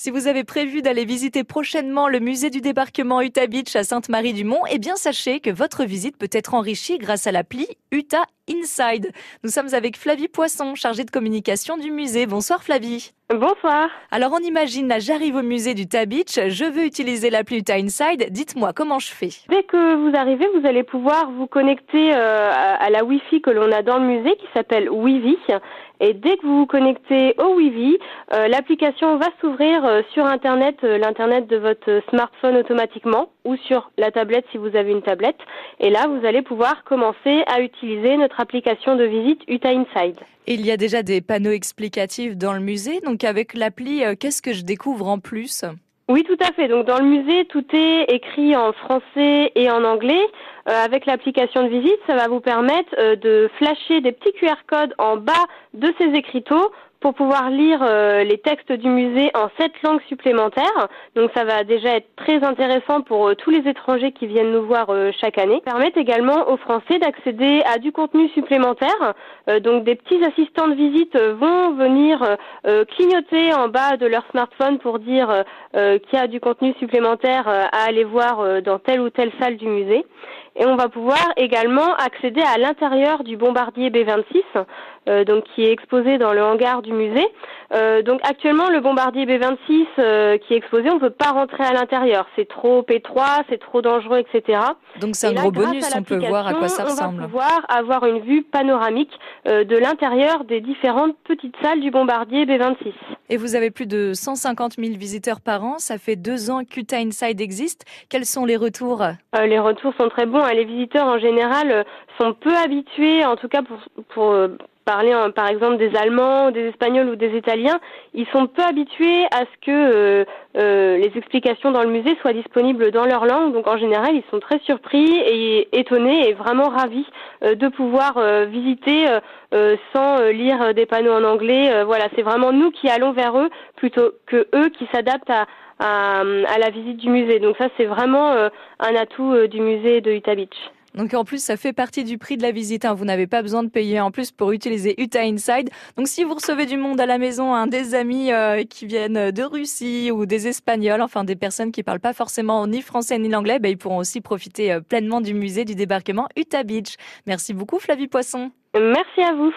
Si vous avez prévu d'aller visiter prochainement le musée du débarquement Utah Beach à Sainte-Marie-du-Mont, eh bien sachez que votre visite peut être enrichie grâce à l'appli Utah Inside. Nous sommes avec Flavie Poisson, chargée de communication du musée. Bonsoir Flavie. Bonsoir. Alors on imagine, là j'arrive au musée du Beach, je veux utiliser l'appli Utah Inside. Dites-moi comment je fais? Dès que vous arrivez, vous allez pouvoir vous connecter euh, à la Wi-Fi que l'on a dans le musée qui s'appelle Wivi. Et dès que vous vous connectez au Wi-Fi, euh, l'application va s'ouvrir euh, sur Internet, euh, l'Internet de votre smartphone automatiquement ou sur la tablette si vous avez une tablette. Et là, vous allez pouvoir commencer à utiliser notre application de visite Utah Inside. Il y a déjà des panneaux explicatifs dans le musée. Donc avec l'appli, qu'est-ce que je découvre en plus? Oui, tout à fait. Donc dans le musée, tout est écrit en français et en anglais. Euh, avec l'application de visite, ça va vous permettre euh, de flasher des petits QR codes en bas de ces écriteaux pour pouvoir lire euh, les textes du musée en sept langues supplémentaires. Donc ça va déjà être très intéressant pour euh, tous les étrangers qui viennent nous voir euh, chaque année. Permettre également aux Français d'accéder à du contenu supplémentaire. donc des petits assistants de visite vont venir clignoter en bas de leur smartphone pour dire qu'il y a du contenu supplémentaire à aller voir dans telle ou telle salle du musée. Et on va pouvoir également accéder à l'intérieur du bombardier B26, euh, donc qui est exposé dans le hangar du musée. Euh, donc actuellement, le bombardier B26 euh, qui est exposé, on ne peut pas rentrer à l'intérieur. C'est trop étroit, c'est trop dangereux, etc. Donc c'est un gros bonus, on peut voir à quoi ça ressemble. On va pouvoir avoir une vue panoramique de l'intérieur des différentes petites salles du bombardier B26. Et vous avez plus de 150 000 visiteurs par an. Ça fait deux ans qu'Utah Inside existe. Quels sont les retours? Les retours sont très bons. Hein. Les visiteurs en général sont peu habitués, en tout cas pour, pour parler par exemple des Allemands, des Espagnols ou des Italiens, ils sont peu habitués à ce que euh, euh, les explications dans le musée soient disponibles dans leur langue. Donc en général, ils sont très surpris et étonnés et vraiment ravis euh, de pouvoir visiter sans lire des panneaux en anglais. voilà, c'est vraiment nous qui allons vers eux plutôt que eux qui s'adaptent à, à, la visite du musée. Donc ça, c'est vraiment un atout du musée de Utah Beach. Donc en plus, ça fait partie du prix de la visite. Hein. Vous n'avez pas besoin de payer en plus pour utiliser Utah Inside. Donc si vous recevez du monde à la maison, hein, des amis euh, qui viennent de Russie ou des Espagnols, enfin des personnes qui parlent pas forcément ni français ni l'anglais, ben, ils pourront aussi profiter euh, pleinement du musée du débarquement Utah Beach. Merci beaucoup Flavie Poisson. Merci à vous.